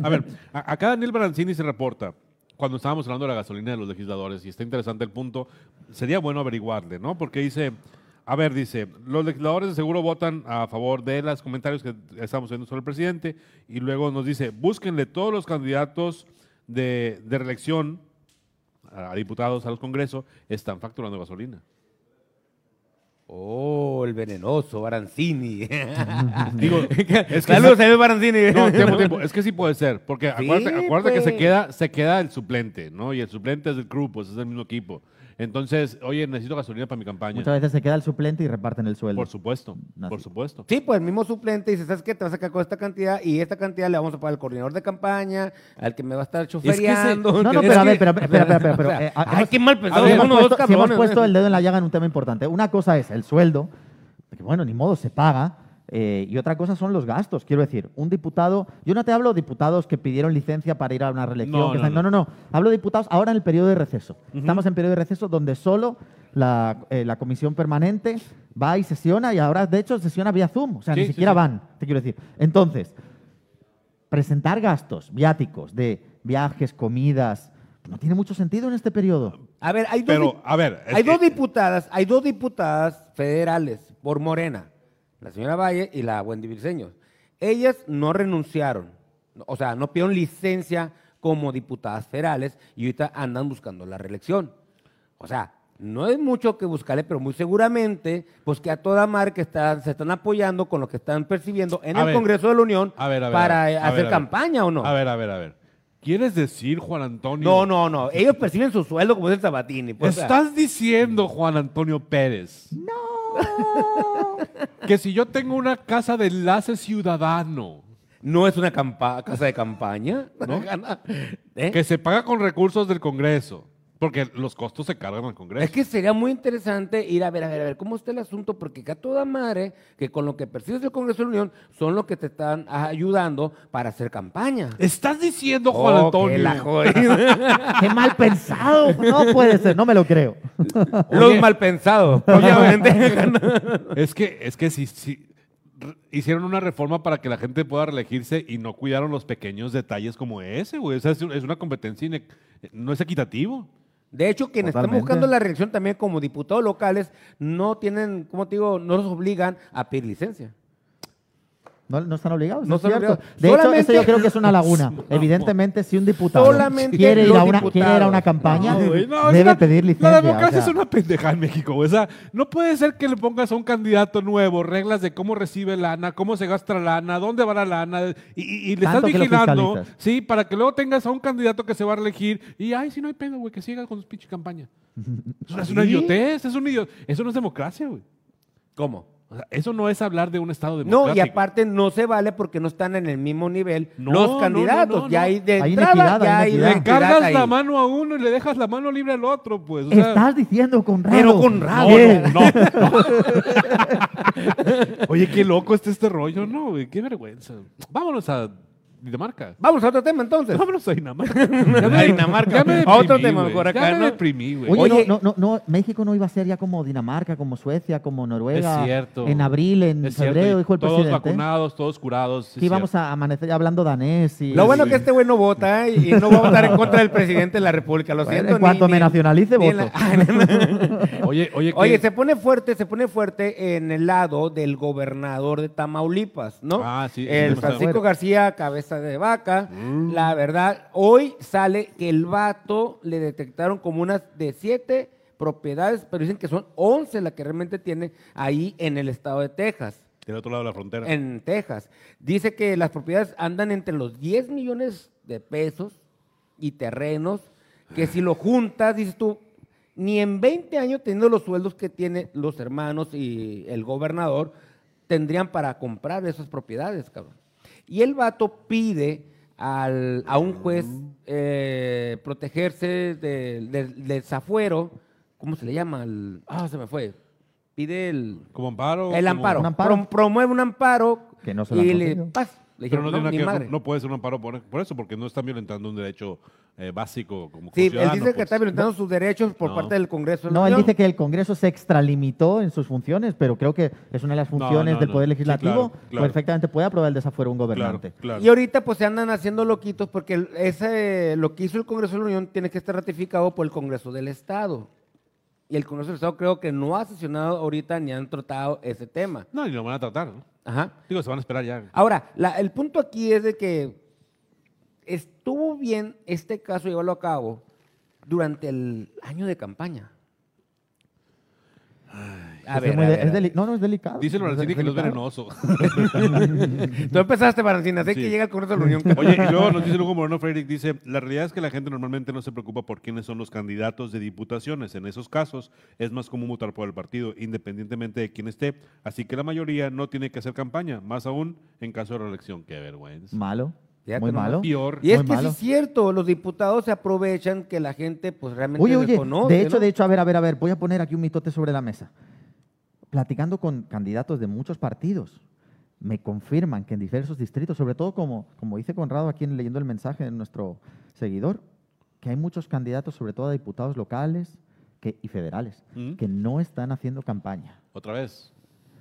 a ver, a- acá Daniel Baranzini se reporta cuando estábamos hablando de la gasolina de los legisladores, y está interesante el punto, sería bueno averiguarle, ¿no? Porque dice, a ver, dice, los legisladores de seguro votan a favor de los comentarios que estamos viendo sobre el presidente, y luego nos dice, búsquenle todos los candidatos de, de reelección a, a diputados a los congresos, están facturando gasolina. Oh, el venenoso, Baranzini. Digo, es que Saludos, señor Baranzini. No, tiempo, tiempo. Es que sí puede ser. Porque Sí, acuérdate, acuérdate que se pues. queda, se queda el suplente, ¿no? Y el suplente es del club, pues es del mismo equipo. Entonces, oye, necesito gasolina para mi campaña. Muchas veces se queda el suplente y reparten el sueldo. Por supuesto, Así. por supuesto. Sí, pues el mismo suplente dice, ¿sabes qué? Te vas a sacar con esta cantidad y esta cantidad le vamos a pagar al coordinador de campaña, al que me va a estar que chofereando. No, no, pero a ver, pero, espera, espera, espera, pero, o sea, eh, a- ay, hemos- qué mal pensado, hemos dos si hemos cabrones. puesto el dedo en la llaga en un tema importante. Una cosa es el sueldo, que bueno, ni modo, se paga. Eh, y otra cosa son los gastos. Quiero decir, un diputado, yo no te hablo de diputados que pidieron licencia para ir a una reelección. No, que no, están- no, no, no. Hablo de diputados ahora en el periodo de receso. Estamos en periodo de receso donde solo la, eh, la comisión permanente va y sesiona y ahora, de hecho, sesiona vía Zoom. O sea, Sí, ni siquiera sí. van, te quiero decir. Entonces, presentar gastos viáticos de viajes, comidas, no tiene mucho sentido en este periodo. A ver, hay dos, Pero, a ver, hay que- dos diputadas, hay dos diputadas federales por Morena, la señora Valle y la Wendy Briceño. Ellas no renunciaron, o sea, no pidieron licencia como diputadas federales y ahorita andan buscando la reelección. O sea, No es mucho que buscarle, pero muy seguramente, pues que a toda mar que está, se están apoyando con lo que están percibiendo en A el ver, Congreso de la Unión a ver, a ver, para a ver, a hacer ver, a ver. campaña o no. A ver, a ver, a ver. ¿Quieres decir, Juan Antonio? No, no, no. Ellos perciben su sueldo como es el Sabatini. pues, o sea, Estás diciendo, Juan Antonio Pérez. No. que si yo tengo una casa de enlace ciudadano no es una casa de campaña. ¿No? ¿Eh? que se paga con recursos del Congreso, porque los costos se cargan al Congreso. Es que sería muy interesante ir a ver, a ver, a ver, cómo está el asunto, porque que a toda madre, que con lo que percibes del Congreso de la Unión, son los que te están ayudando para hacer campaña. Estás diciendo, Juan Oh, Antonio. que la jodida. ¡Qué mal pensado! No puede ser, no me lo creo. Los mal pensados, obviamente. Es que, es que si, hicieron una reforma para que la gente pueda reelegirse y no cuidaron los pequeños detalles como ese, güey. O sea, es, es una competencia, no es equitativo. De hecho, quienes están buscando la reelección también como diputados locales no tienen, como te digo, no los obligan a pedir licencia. No, no están obligados, No están es cierto. obligados. De hecho, Solamente- eso yo creo que es una laguna. Evidentemente, si un diputado quiere ir, a una, quiere ir a una campaña, debe una- pedir licencia. La democracia o sea, es una pendeja en México. güey. O sea, no puede ser que le pongas a un candidato nuevo reglas de cómo recibe lana, cómo se gasta la lana, dónde va la lana, y, y- y le estás Tanto vigilando, sí, para que luego tengas a un candidato que se va a reelegir y, ay, si no hay pedo, güey, que siga con su pinche campaña. Es una, es una ¿Sí? idiotez, es un idiot- Eso no es democracia, güey. ¿Cómo? O sea, eso no es hablar de un Estado No, democrático. y aparte no se vale porque no están en el mismo nivel No, los no, candidatos. no, no, ya no. hay de Hay entrada, inequidad, ya hay hay inequidad. Le cargas ahí. la mano a uno y le dejas la mano libre al otro, pues. O sea, Estás diciendo Conrado. Pero Conrado. No, no, no. Oye, qué loco está este rollo, ¿no? güey? Qué vergüenza. Vámonos a Dinamarca. Vamos a otro tema entonces. Vámonos a Dinamarca. A Dinamarca. Ya me A otro deprimí, tema güey. mejor acá, Ya me ¿no? deprimí, güey. Oye, Oye- no, no, no, no, México no iba a ser ya como Dinamarca, como Suecia, como Noruega. es cierto. En abril, en Es febrero, dijo el todos presidente. vacunados, todos curados. sí, íbamos a amanecer ya hablando danés. Y, Lo bueno Sí. que este güey no vota ¿eh? y no va a votar en contra del presidente de la República. Lo Bueno, siento. en cuanto me nacionalice, voto. Oye, oye, Oye, ¿qué? se pone fuerte, se pone fuerte en el lado del gobernador de Tamaulipas, ¿no? Ah, sí, El Francisco. García, cabeza de vaca. Mm. La verdad, hoy sale que el vato le detectaron como unas de siete propiedades, pero dicen que son 11 las que realmente tiene ahí en el estado de Texas. Del otro lado de la frontera. En Texas. Dice que las propiedades andan entre los 10 millones de pesos y terrenos, que si lo juntas, dices tú, ni en 20 años teniendo los sueldos que tienen los hermanos y el gobernador, tendrían para comprar esas propiedades, cabrón. Y el vato pide al- a un juez eh, protegerse del desafuero, ¿cómo se le llama? Ah, se me fue. Pide el... ¿Como amparo? El amparo. Un amparo. Prom- promueve un amparo Que no se y le paz. Le Pero no, no, tiene nada que no, no puede ser un amparo por, por eso, porque no están violentando un derecho eh, básico como Sí, él dice que pues. está violentando sus derechos por No. parte del Congreso. No, él dice que el Congreso se extralimitó en sus funciones, pero creo que es una de las funciones no, del no. Poder Sí, Legislativo. claro, claro. Perfectamente puede aprobar el desafuero un gobernante. claro. Y ahorita pues se andan haciendo loquitos porque el- ese, lo que hizo el Congreso de la Unión tiene que estar ratificado por el Congreso del Estado. Y el Congreso del Estado creo que no ha sesionado ahorita ni han tratado ese tema. No, y lo van a tratar, ¿no? Ajá. Digo, se van a esperar ya. Ahora, la- el punto aquí es de que estuvo bien este caso llevarlo a cabo durante el año de campaña. A Es ver, muy a de- ver, es a ver. deli- no, no, es delicado. Dice el Es Barancini que no es venenoso. Tú empezaste, Barancina, sé Sí. que llega el Congreso de la Unión. Oye, y luego nos dice Lugo Moreno Freire, dice, la realidad es que la gente normalmente no se preocupa por quiénes son los candidatos de diputaciones. En esos casos es más común votar por el partido, independientemente de quién esté. Así que la mayoría no tiene que hacer campaña, más aún en caso de reelección. Qué vergüenza. Malo. Fíjate muy nomás. malo. Peor. Y es Muy que sí malo. es cierto, los diputados se aprovechan que la gente pues realmente Oye, oye, desconoce, de hecho, ¿no? de hecho, a ver, a ver, a ver, voy a poner aquí un mitote sobre la mesa. Platicando con candidatos de muchos partidos, me confirman que en diversos distritos, sobre todo como, como dice Conrado aquí en- leyendo el mensaje de nuestro seguidor, que hay muchos candidatos, sobre todo a diputados locales que, y federales, ¿Mm? que no están haciendo campaña. Otra vez.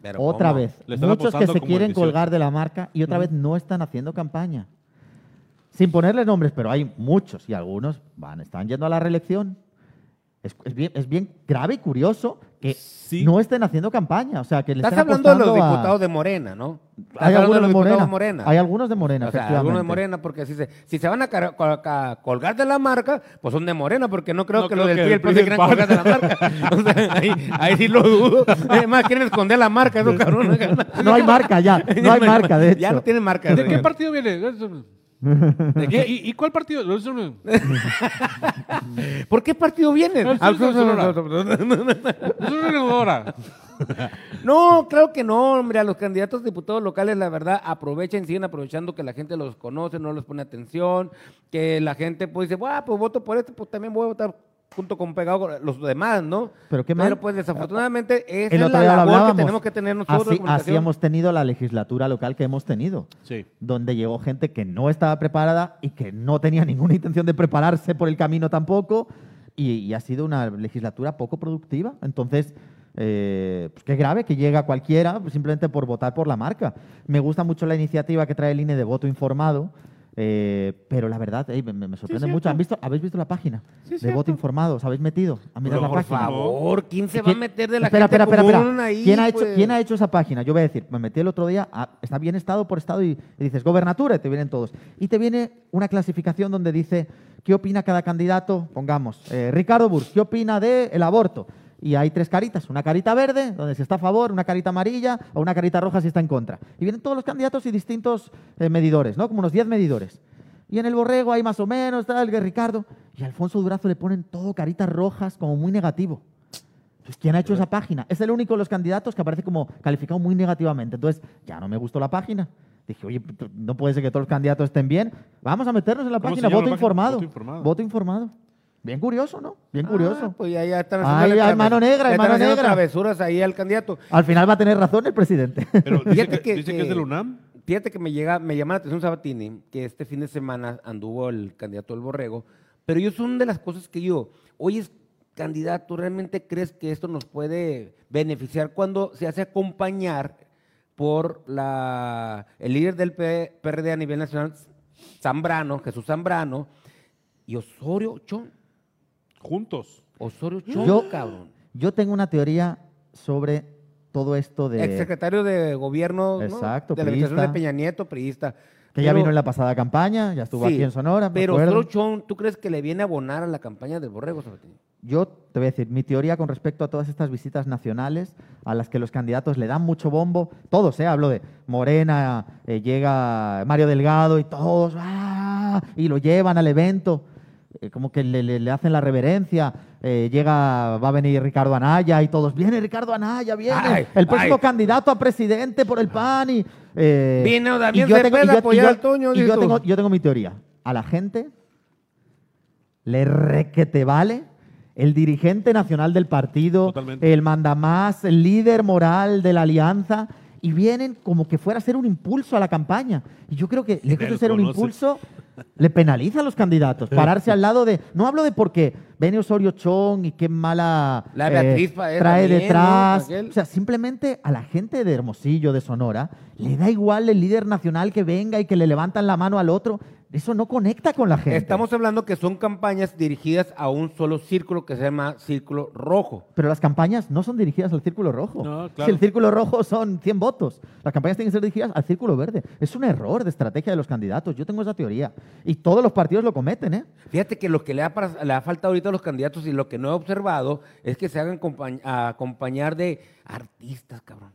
Pero otra ¿cómo? vez. Muchos que se quieren el 18. colgar de la marca y otra vez no están haciendo campaña. Sin ponerle nombres, pero hay muchos y algunos van, están yendo a la reelección. Es, es bien, es bien grave y curioso que Sí. no estén haciendo campaña. O sea, que le Estás hablando de los a- diputados de Morena, ¿no? Estás Hay hablando algunos de diputados Morena. Hay algunos de Morena, O sea, algunos de Morena, porque si se, si se van a, colgar de la marca, pues son de Morena, porque no creo No que creo los del PRI y el PRI se quieran colgar de la marca. O sea, ahí, ahí sí lo dudo. Además, quieren esconder la marca, esos cabrones. No hay marca ya, no hay marca, de hecho. Ya no tienen marca. ¿De qué partido viene? ¿Y, y- y cuál partido? ¿Por qué partido vienen? No, Sonora. No, claro que no, hombre. A los candidatos diputados locales, la verdad, aprovechan, siguen aprovechando que la gente los conoce, no les pone atención, que la gente pues dice, "Buah, pues voto por este, pues también voy a votar junto con pegado con los demás, ¿no? Pero qué mal. pues desafortunadamente esa El es la labor que tenemos que tener nosotros. de Así, así hemos tenido la legislatura local que hemos tenido. Sí. donde llegó gente que no estaba preparada y que no tenía ninguna intención de prepararse por el camino tampoco, y, y ha sido una legislatura poco productiva. Entonces, eh, pues qué grave que llega cualquiera simplemente por votar por la marca. Me gusta mucho la iniciativa que trae el INE de voto informado. Eh, pero la verdad, ey, me, me sorprende mucho. ¿Han visto, ¿Habéis visto la página de voto informado? ¿Os habéis metido a mirar Pero la por página? Por favor, ¿quién se va a ¿Quién- meter de la espera, gente espera, espera, espera. común ahí? ¿Quién, ha hecho, pues? ¿Quién ha hecho esa página? Yo voy a decir, me metí el otro día, ah, está bien estado por estado y, y dices gobernatura y te vienen todos. Y te viene una clasificación donde dice qué opina cada candidato, pongamos, eh, Ricardo Burs, ¿qué opina del aborto? Y hay tres caritas, una carita verde, donde si está a favor, una carita amarilla o una carita roja si está en contra. Y vienen todos los candidatos y distintos eh, medidores, ¿no? Como unos 10 medidores. Y en el borrego hay más o menos, tal, que Ricardo. Y a Alfonso Durazo le ponen todo caritas rojas, como muy negativo. Entonces, ¿quién ha hecho esa página? Es el único de los candidatos que aparece como calificado muy negativamente. Entonces, ya no me gustó la página. Dije, oye, no puede ser que todos los candidatos estén bien. Vamos a meternos en la ¿Cómo se página. llama Voto la página? informado. Voto informado. Voto informado. Bien curioso, ¿no? Bien Ah, curioso. pues ya, ya están Ahí hay traves- mano negra, hay mano haciendo negra. travesuras ahí al candidato. Al final va a tener razón el presidente. Pero dice, Fíjate que, que- dice que que- es del UNAM. Fíjate que me llega, me llama la atención Sabatini, que este fin de semana anduvo el candidato del Borrego, pero yo son de las cosas que yo, oye, candidato, ¿realmente crees que esto nos puede beneficiar cuando se hace acompañar por la, el líder del PRD a nivel nacional, Zambrano, Jesús Zambrano, y Osorio Chón? Juntos. Osorio Chón, Yo- cabrón. Yo tengo una teoría sobre todo esto de... Exsecretario de gobierno ¿no? Exacto, de la administración de. Peña Nieto, priista. Que ya Pero- vino en la pasada campaña, ya estuvo Sí, aquí en Sonora. Pero. Osorio Chón, ¿tú crees que le viene a abonar a la campaña del Borrego, Sabatini? Yo te voy a decir, mi teoría con respecto a todas estas visitas nacionales a las que los candidatos le dan mucho bombo, todos, ¿eh? hablo de Morena, eh, llega Mario Delgado y todos, ¡ah! y lo llevan al evento, eh, como que le, le- le hacen la reverencia, eh, llega, va a venir Ricardo Anaya y todos, viene Ricardo Anaya, viene, Ay, el próximo ay. candidato a presidente por el PAN y... eh, Viene Damián y yo tengo- yo- apoyar y yo- al Toño, y yo tengo, yo tengo mi teoría, a la gente le re que te vale el dirigente nacional del partido, Totalmente. el mandamás, el líder moral de la alianza, y vienen como que fuera a ser un impulso a la campaña. Y yo creo que, lejos de ser un impulso, le penaliza a los candidatos. Pararse al lado de. No hablo de porque viene Osorio Chong y qué mala La eh, Beatriz Paez trae detrás. O sea, simplemente a la gente de Hermosillo, de Sonora, le da igual el líder nacional que venga y que le levantan la mano al otro. Eso no conecta con la gente. Estamos hablando que son campañas dirigidas a un solo círculo que se llama Círculo Rojo. Pero las campañas no son dirigidas al círculo rojo. No, Si claro. el círculo rojo son 100 votos, las campañas tienen que ser dirigidas al círculo verde. Es un error de estrategia de los candidatos. Yo tengo esa teoría. Y todos los partidos lo cometen, ¿eh? Fíjate que lo que le ha, le ha faltado ahorita a los candidatos y lo que no he observado es que se hagan a acompañar de artistas, cabrón.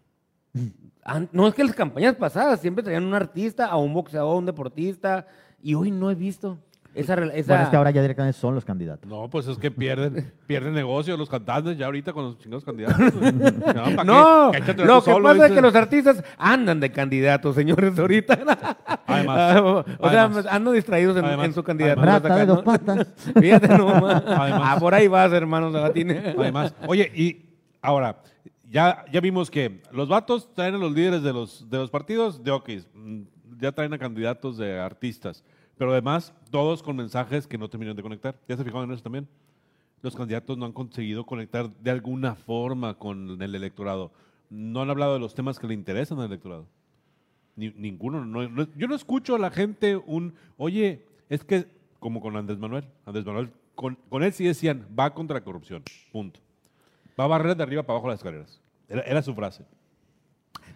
An- No es que las campañas pasadas siempre traían un artista, a un boxeador, a un deportista, y hoy no he visto esa... esa- Bueno, es que ahora ya directamente son los candidatos. No, pues es que pierden, pierden negocio los cantantes ya ahorita con los chingados candidatos. No, échate lo que solo, pasa es que los artistas andan de candidatos, señores, ahorita. Además, o sea, además. andan distraídos en, Además, en su candidatura. Rata de acá, dos ¿no? patas. Fíjate nomás. Además. Ah, por ahí vas, hermano Sabatini. Además, oye, y ahora, ya, ya vimos que los vatos traen a los líderes de los, de los partidos de ok, mm, ya traen a candidatos de artistas, pero además todos con mensajes que no terminan de conectar. ¿Ya se fijaron en eso también? Los candidatos no han conseguido conectar de alguna forma con el electorado. No han hablado de los temas que le interesan al electorado. Ni- ninguno. no- no- yo no escucho a la gente un, oye, es que, como con Andrés Manuel, Andrés Manuel, con, él sí decían, va contra la corrupción, punto. Va a barrer de arriba para abajo las escaleras. Era, era su frase.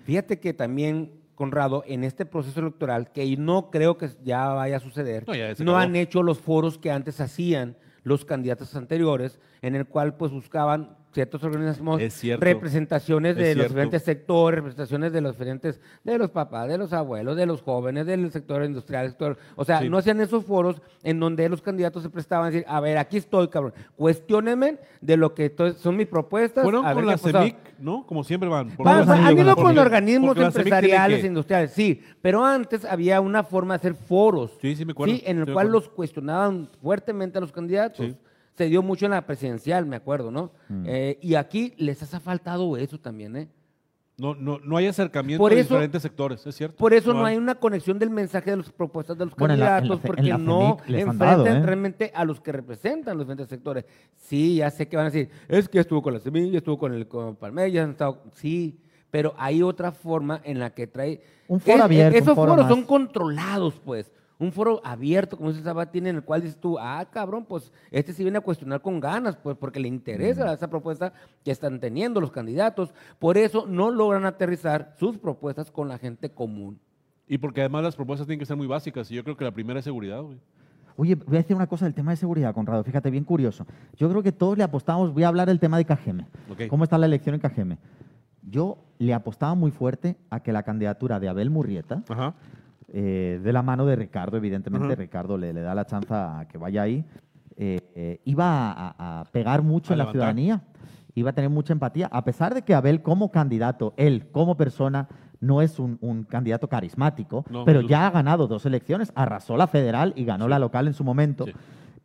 Fíjate que también, Conrado, en este proceso electoral, que no creo que ya vaya a suceder, No, no han hecho los foros que antes hacían los candidatos anteriores, en el cual pues buscaban ciertos organismos representaciones de los diferentes sectores, representaciones de los diferentes, de los papás, de los abuelos, de los jóvenes, del sector industrial, sector, o sea, Sí. no hacían esos foros en donde los candidatos se prestaban a decir, a ver, aquí estoy, cabrón, cuestionenme de lo que son mis propuestas. Fueron con la ha pasado". CEMIC, ¿no? Como siempre van. por Va- los va- anillos, ha habido con organismos empresariales, industriales, sí, pero antes había una forma de hacer foros. Sí, sí me acuerdo, Sí, en el cual los cuestionaban fuertemente a los candidatos. Se dio mucho en la presidencial, me acuerdo, ¿no? Mm. Eh, y aquí les ha faltado eso también, ¿eh? No, no, no hay acercamiento Por de diferentes sectores, es cierto. Por eso no hay una conexión del mensaje de las propuestas de los Bueno, en la- en la candidatos, en porque no enfrentan dado, ¿eh? realmente a los que representan los diferentes sectores. Sí, ya sé que van a decir, es que estuvo con la semilla, estuvo con el con Palmeiras, han estado, sí, pero hay otra forma en la que trae... Un foro Es- abierto, un Esos foro foros más. son controlados, pues. Un foro abierto, como dice Sabatín, en el cual dices tú, ah, cabrón, pues este sí viene a cuestionar con ganas, pues porque le interesa esa propuesta que están teniendo los candidatos. Por eso no logran aterrizar sus propuestas con la gente común. Y porque además las propuestas tienen que ser muy básicas. Y yo creo que la primera es seguridad, güey. Oye, voy a decir una cosa del tema de seguridad, Conrado. Fíjate, bien curioso. Yo creo que todos le apostamos, voy a hablar del tema de Cajeme. ¿Cómo está la elección en Cajeme? Yo le apostaba muy fuerte a que la candidatura de Abel Murrieta, Ajá. Eh, de la mano de Ricardo, evidentemente. Ricardo le, le da la chance a que vaya ahí, eh, eh, iba a, a pegar mucho A en la ciudadanía, iba a tener mucha empatía, a pesar de que Abel como candidato, él como persona, no es un, un candidato carismático, No, pero ya ha ganado dos elecciones, arrasó la federal y ganó Sí. la local en su momento. Sí.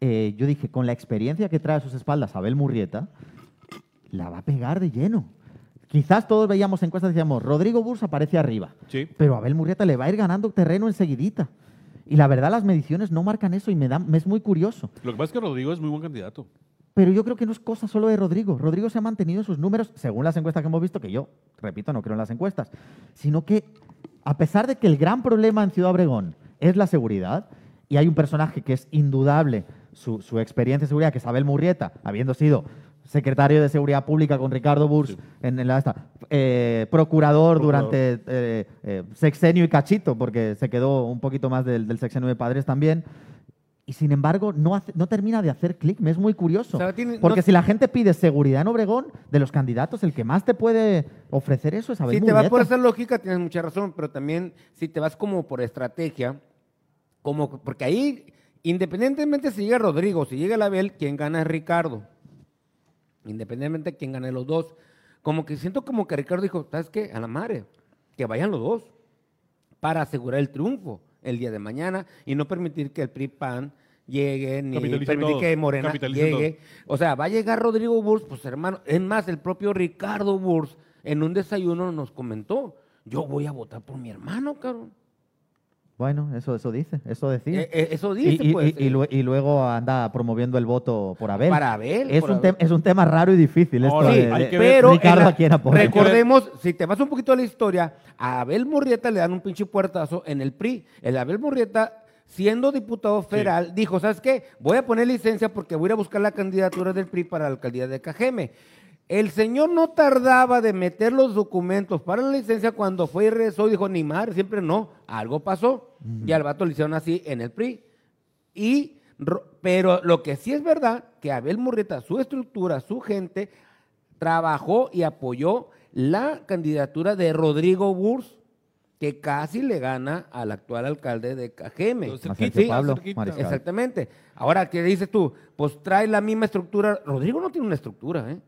Eh, yo dije, con la experiencia que trae a sus espaldas Abel Murrieta, la va a pegar de lleno. Quizás todos veíamos encuestas y decíamos, Rodrigo Burs aparece arriba. Sí. Pero Abel Murrieta le va a ir ganando terreno enseguidita. Y la verdad, las mediciones no marcan eso y me, da, me es muy curioso. Lo que pasa es que Rodrigo es muy buen candidato. Pero yo creo que no es cosa solo de Rodrigo. Rodrigo se ha mantenido en sus números, según las encuestas que hemos visto, que yo, repito, no creo en las encuestas, sino que a pesar de que el gran problema en Ciudad Obregón es la seguridad, y hay un personaje que es indudable, su, su experiencia en seguridad, que es Abel Murrieta, habiendo sido secretario de Seguridad Pública con Ricardo Burs, Sí. en, la esta, eh, procurador, Procurador. durante eh, eh, sexenio y cachito, porque se quedó un poquito más del, del sexenio de padres también. Y sin embargo, no, hace- no termina de hacer clic. Me es muy curioso. Porque no- si la gente pide seguridad en Obregón, de los candidatos, el que más te puede ofrecer eso es Abel Si te vas por esa lógica, tienes mucha razón, pero también si te vas como por estrategia, como porque ahí, independientemente si llega Rodrigo si llega el Abel, quien gana es Ricardo. Independientemente de quién gane los dos. Como que siento como que Ricardo dijo, ¿sabes qué? A la madre, que vayan los dos para asegurar el triunfo el día de mañana y no permitir que el PRI-PAN llegue, ni permitir todo, que Morena llegue. O sea, va a llegar Rodrigo Burs, pues hermano, es más, el propio Ricardo Burs en un desayuno nos comentó, yo voy a votar por mi hermano, cabrón. Bueno, eso, eso dice, eso decía. Eh, eh, eso dice, y, pues. y- y lue- y luego anda promoviendo el voto por Abel. Para Abel, Es por un, Abel. es un tema raro y difícil esto Ahora, de, sí, hay de- que pero Ricardo recordemos, si te vas un poquito a la historia, a Abel Murrieta le dan un pinche puertazo en el PRI. El Abel Murrieta, siendo diputado federal, dijo, ¿sabes qué? Voy a poner licencia porque voy a ir a buscar la candidatura del PRI para la alcaldía de Cajeme. El señor no tardaba de meter los documentos para la licencia cuando fue y regresó y dijo, ni madre, siempre no, algo pasó. Y al vato le hicieron así en el PRI. Y, ro- pero lo que sí es verdad, que Abel Murrieta, su estructura, su gente, trabajó y apoyó la candidatura de Rodrigo Burs, que casi le gana al actual alcalde de Cajeme. Pablo. Exactamente. Ahora, ¿qué dices tú? Pues trae la misma estructura. Rodrigo no tiene una estructura, ¿eh?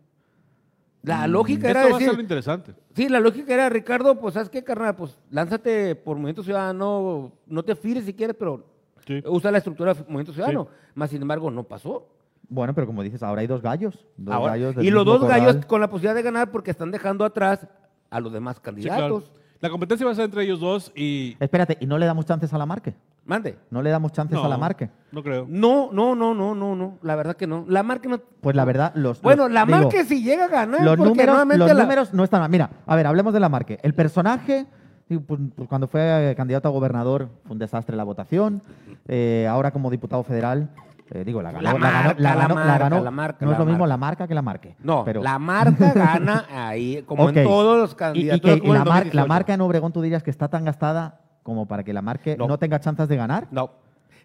La lógica era Esto va a ser lo decir, interesante. Sí, la lógica era, Ricardo, pues, ¿sabes qué, carnal? Pues, lánzate por Movimiento Ciudadano, no te fires si quieres, pero Sí. usa la estructura de Movimiento Ciudadano. Más sin embargo, no pasó. Bueno, pero como dices, ahora hay dos gallos. Dos Ahora- gallos y los dos gallos con la posibilidad de ganar porque están dejando atrás a los demás Sí, claro. La competencia va a ser entre ellos dos y... Espérate, ¿y no le damos chances a la marque? Mande. ¿No le damos chances a la marque? No creo. No, no, no, no, no, no. La verdad que no. La marca no. Pues la verdad, los. Bueno, los- la digo, marca si llega a ganar. Los porque números, nuevamente los la- números no están mal. Mira, a ver, hablemos de la marque. El personaje, digo, pues, pues, cuando fue eh, candidato a gobernador, fue un desastre la votación. Eh, ahora como diputado federal, Eh, digo, la ganó. La marca, la ganó- ganó. la marca, No es la lo mismo la marca que la marque. No, pero, la marca gana ahí, como en todos los Y- y, candidatos. que- y la, el mar- la 2018. marca en Obregón, tú dirías que está tan gastada como para que la marca No. no, tenga chances de ganar. No.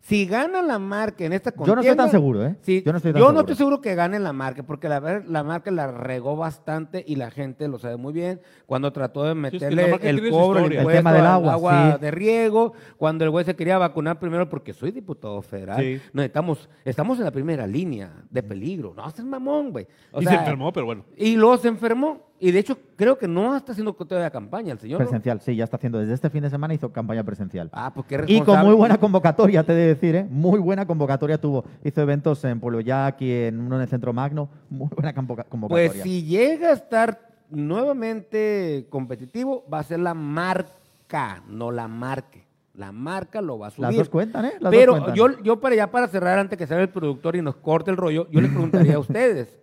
Si gana la marca en esta Yo no contienda... estoy tan seguro, ¿eh? Sí, Yo no estoy tan yo seguro. no estoy seguro que gane la marca, porque la, ver- la marca la regó bastante y la gente lo sabe muy bien. Cuando trató de es que la meterle el cobro, el. El tema del agua, sí. de riego, cuando el güey se quería vacunar primero porque soy diputado federal. Sí. No, estamos, estamos en la primera línea de peligro. No, es mamón, güey. O y sea, se enfermó, pero bueno. Y luego se enfermó. Y de hecho, creo que no está haciendo todavía campaña el señor. ¿no? Presencial, sí, ya está haciendo. Desde este fin de semana hizo campaña presencial. Ah, pues qué Y con responsable. muy buena convocatoria, te he de decir, ¿eh? Muy buena convocatoria tuvo. Hizo eventos en Pueblo Yaqui, en uno en el Centro Magno. Muy buena convoca- convocatoria. Pues si llega a estar nuevamente competitivo, va a ser la marca, no la marque. La marca lo va a subir. Las dos cuentan, ¿eh? Las dos Pero cuentan. yo, yo para ya para cerrar, antes que salga el productor y nos corte el rollo, yo les preguntaría a ustedes,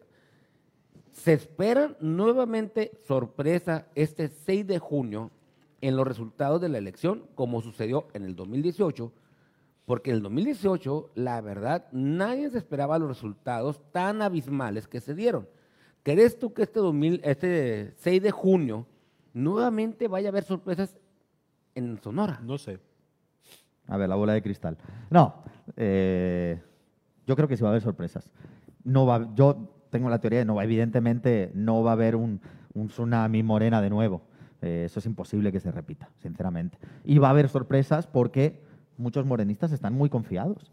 ¿se esperan nuevamente sorpresa este 6 de junio en los resultados de la elección, como sucedió en el 2018? Porque en el 2018, la verdad, nadie se esperaba los resultados tan abismales que se dieron. ¿Crees tú que este, 2000, este 6 de junio nuevamente vaya a haber sorpresas en Sonora? No sé. A ver, la bola de cristal. No, eh, yo creo que sí va a haber sorpresas. No va, yo tengo la teoría de no evidentemente no va a haber un, un tsunami morena de nuevo. Eh, eso es imposible que se repita, sinceramente. Y va a haber sorpresas porque muchos morenistas están muy confiados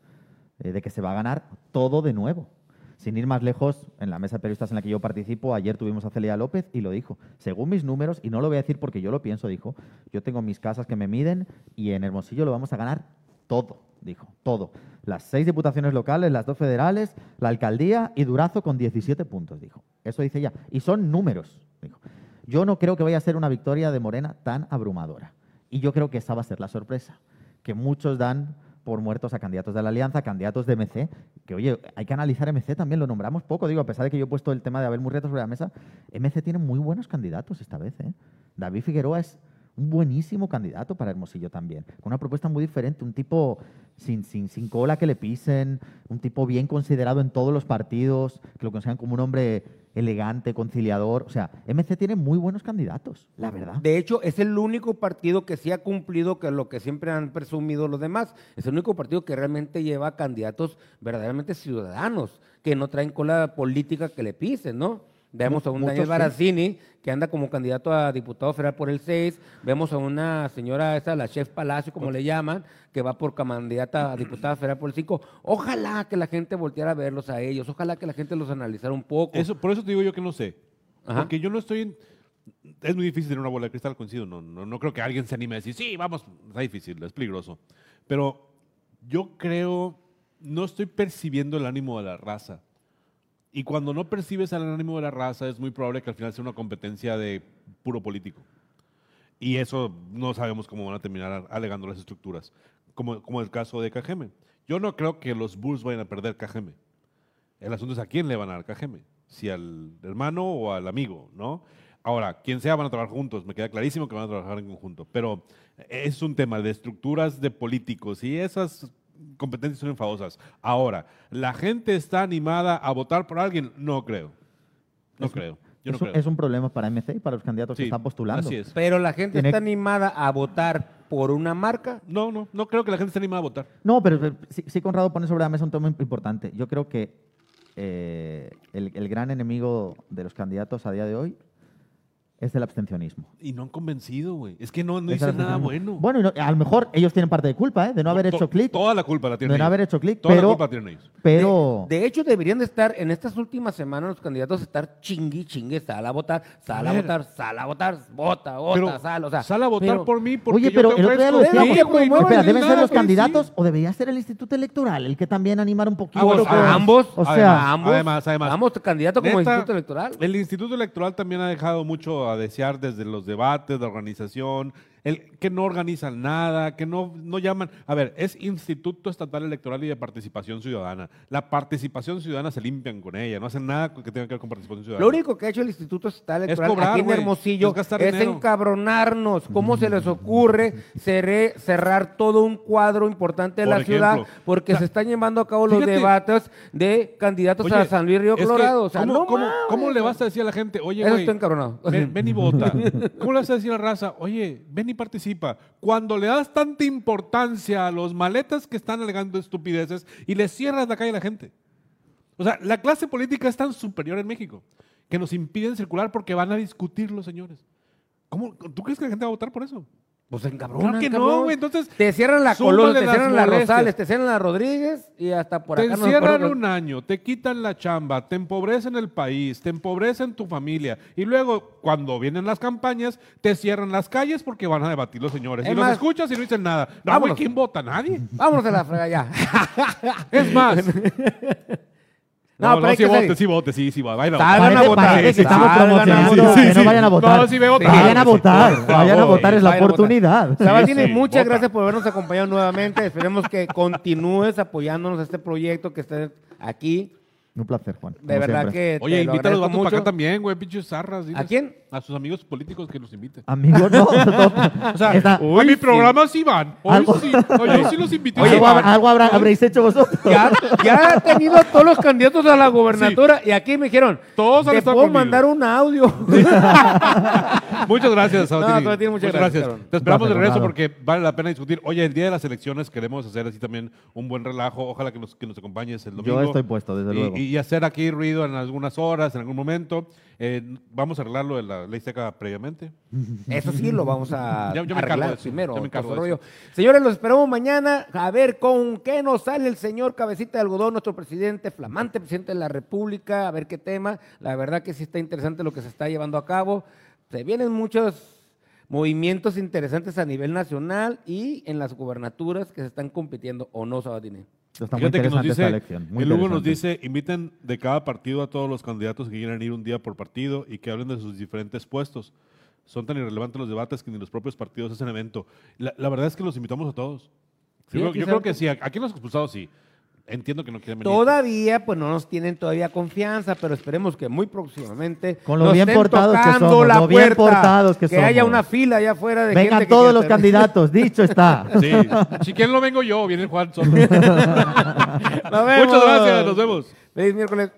eh, de que se va a ganar todo de nuevo. Sin ir más lejos, en la mesa de periodistas en la que yo participo, ayer tuvimos a Celia López y lo dijo. Según mis números, y no lo voy a decir porque yo lo pienso, dijo, yo tengo mis casas que me miden y en Hermosillo lo vamos a ganar todo, dijo, todo. Las seis diputaciones locales, las dos federales, la alcaldía y Durazo con 17 puntos, dijo. Eso dice ella. Y son números, dijo. Yo no creo que vaya a ser una victoria de Morena tan abrumadora. Y yo creo que esa va a ser la sorpresa, que muchos dan por muertos a candidatos de la Alianza, candidatos de MC, que oye, hay que analizar MC también, lo nombramos poco, digo, a pesar de que yo he puesto el tema de Abel Murrieta sobre la mesa, MC tiene muy buenos candidatos esta vez. ¿eh? David Figueroa es un buenísimo candidato para Hermosillo también, con una propuesta muy diferente, un tipo sin, sin, sin cola que le pisen, un tipo bien considerado en todos los partidos, que lo consideran como un hombre elegante, conciliador. O sea, MC tiene muy buenos candidatos, la verdad. De hecho, es el único partido que sí ha cumplido que lo que siempre han presumido los demás. Es el único partido que realmente lleva candidatos verdaderamente ciudadanos, que no traen cola política que le pisen, ¿no? Vemos a un Muchos Daniel sí. Baracini, que anda como candidato a diputado federal por el 6. Vemos a una señora, esa, la chef Palacio, como le llaman, que va por candidata a diputada federal por el 5. Ojalá que la gente volteara a verlos a ellos. Ojalá que la gente los analizara un poco. Eso, por eso te digo yo que no sé. Ajá. Porque yo no estoy en... Es muy difícil tener una bola de cristal, coincido. No, no, no creo que alguien se anime a decir, sí, vamos, está difícil, es peligroso. Pero yo creo, no estoy percibiendo el ánimo de la raza. Y cuando no percibes el ánimo de la raza, es muy probable que al final sea una competencia de puro político. Y eso no sabemos cómo van a terminar alegando las estructuras, como, como el caso de Cajeme. Yo no creo que los Bulls vayan a perder Cajeme. El asunto es a quién le van a dar Cajeme, si al hermano o al amigo, ¿no? Ahora, quien sea van a trabajar juntos, me queda clarísimo que van a trabajar en conjunto, pero es un tema de estructuras de políticos y esas competencias son enfadosas. Ahora, ¿la gente está animada a votar por alguien? No creo. No creo. Yo no es, un, creo. es un problema para MC y para los candidatos que están postulando. Así es. Pero la gente Tiene- está animada a votar por una marca. No, no, no creo que la gente esté animada a votar. No, pero pero sí, sí Conrado pone sobre la mesa un tema importante. Yo creo que eh, el, el gran enemigo de los candidatos a día de hoy es el abstencionismo. Y no han convencido, güey. Es que no, no dicen nada bueno. Bueno, y no- a lo mejor ellos tienen parte de culpa, ¿eh? De no haber To- hecho clic. Toda la culpa la tienen De no ellos. haber hecho clic, Toda pero- la culpa la tienen ellos. Pero... De, de hecho, deberían de estar en estas últimas semanas los candidatos estar chingui, chingue, sal a votar, sal a, A ver. votar, sal a votar, vota, vota, Pero sal, o sea. sal a votar pero- por mí porque Oye, yo pero te el otro día lo ofrezco- decíamos. Sí, güey, no Espera, ¿deben ser nada, los güey, candidatos sí. o debería ser el Instituto Electoral el que también animar un poquito? Ah, bueno, a ambos, o sea, a ambos, además, además. ambos candidatos como Neta, instituto electoral. El Instituto Electoral también ha dejado mucho a desear desde los debates, la organización. el, que no organizan nada, que no, no llaman. A ver, es Instituto Estatal Electoral y de Participación Ciudadana. La participación ciudadana se limpian con ella, no hacen nada que tenga que ver con participación ciudadana. Lo único que ha hecho el Instituto Estatal Electoral cobrar, aquí en. Hermosillo Es es encabronarnos. ¿Cómo se les ocurre cerrar todo un cuadro importante de Por la ciudad? Porque O sea, se están llevando a cabo los fíjate. debates de candidatos a San Luis Río es que, Colorado. O sea, ¿cómo, no cómo- cómo le vas a decir a la gente, oye, güey. Ven, ven y vota. ¿Cómo le vas a decir a la raza, oye, ven y participa? Cuando le das tanta importancia a los maletas que están alegando estupideces y le cierras la calle a la gente. O sea, la clase política es tan superior en México que nos impiden circular porque van a discutir los señores. ¿Cómo? ¿Tú crees que la gente va a votar por eso? Pues se encabronan, Claro que no, cabrón. güey, entonces, Te cierran la Colón, te cierran la molestias. Rosales, te cierran la Rodríguez y hasta por te acá no encierran recuerdo- un año, te quitan la chamba, te empobrecen el país, te empobrecen tu familia y luego cuando vienen las campañas te cierran las calles porque van a debatir los señores. Es y los escuchas y no dicen nada. No, güey. ¿quién vota? Nadie. Vámonos a la frega ya. Es más. No, no, pero no, hay sí que vote, salir. sí vote, sí, sí, va. Vayan a Salgan votar. a Parece, votar. que estamos salgan a promocionando que no vayan a votar. No, sí, a. Vayan a votar, vayan a votar, es la a oportunidad. Sabatini, muchas vota. gracias por habernos acompañado nuevamente. Esperemos que continúes apoyándonos a este proyecto, que estés aquí. Un placer, Juan. De verdad siempre. que Oye, invita a los vatos para acá también, güey, pinches zarras. diles. ¿A quién? A sus amigos políticos que los inviten. Amigo, no. no. O sea, Está- a mi programa sí van. Hoy Algo- sí. Hoy yo sí los invité. Oye, Sí algo, habrá- algo habrá- habréis hecho vosotros. Ya, ya ha tenido a todos los candidatos a la gobernatura y aquí me dijeron, Todos han estado puedo conmigo". mandar un audio. Muchas gracias, Sabatini. Sabatini, muchas gracias, cabrón. Te esperamos de Gracias, regreso porque vale la pena discutir. Oye, el día de las elecciones queremos hacer así también un buen relajo. Ojalá que nos, que nos acompañes el domingo. Yo estoy puesto, desde luego. Y, hacer aquí ruido en algunas horas, en algún momento. Eh, vamos a arreglar lo de la ley seca previamente. Eso sí lo vamos a yo arreglar eso, primero. yo me rollo. Señores, los esperamos mañana a ver con qué nos sale el señor Cabecita de Algodón, nuestro presidente, flamante presidente de la República, a ver qué tema. La verdad que sí está interesante lo que se está llevando a cabo. Se vienen muchos movimientos interesantes a nivel nacional y en las gubernaturas que se están compitiendo o no, Sabatini. Está muy Fíjate que nos dice, elección. Muy el Hugo nos dice, inviten de cada partido a todos los candidatos que quieran ir un día por partido y que hablen de sus diferentes puestos. Son tan irrelevantes los debates que ni los propios partidos hacen evento. La, la verdad es que los invitamos a todos. Sí, yo yo creo que que- sí. Aquí en los expulsados sí. Entiendo que no quieren venir. Todavía, pues no nos tienen todavía confianza, pero esperemos que muy próximamente Con lo nos bien estén portados que somos, la lo bien portados que haya somos. una fila allá afuera de Vengan gente que todos quiera los candidatos, dicho está. Sí. si quieren lo vengo yo, viene Juan solo. Nos vemos. Muchas gracias, nos vemos. Feliz miércoles.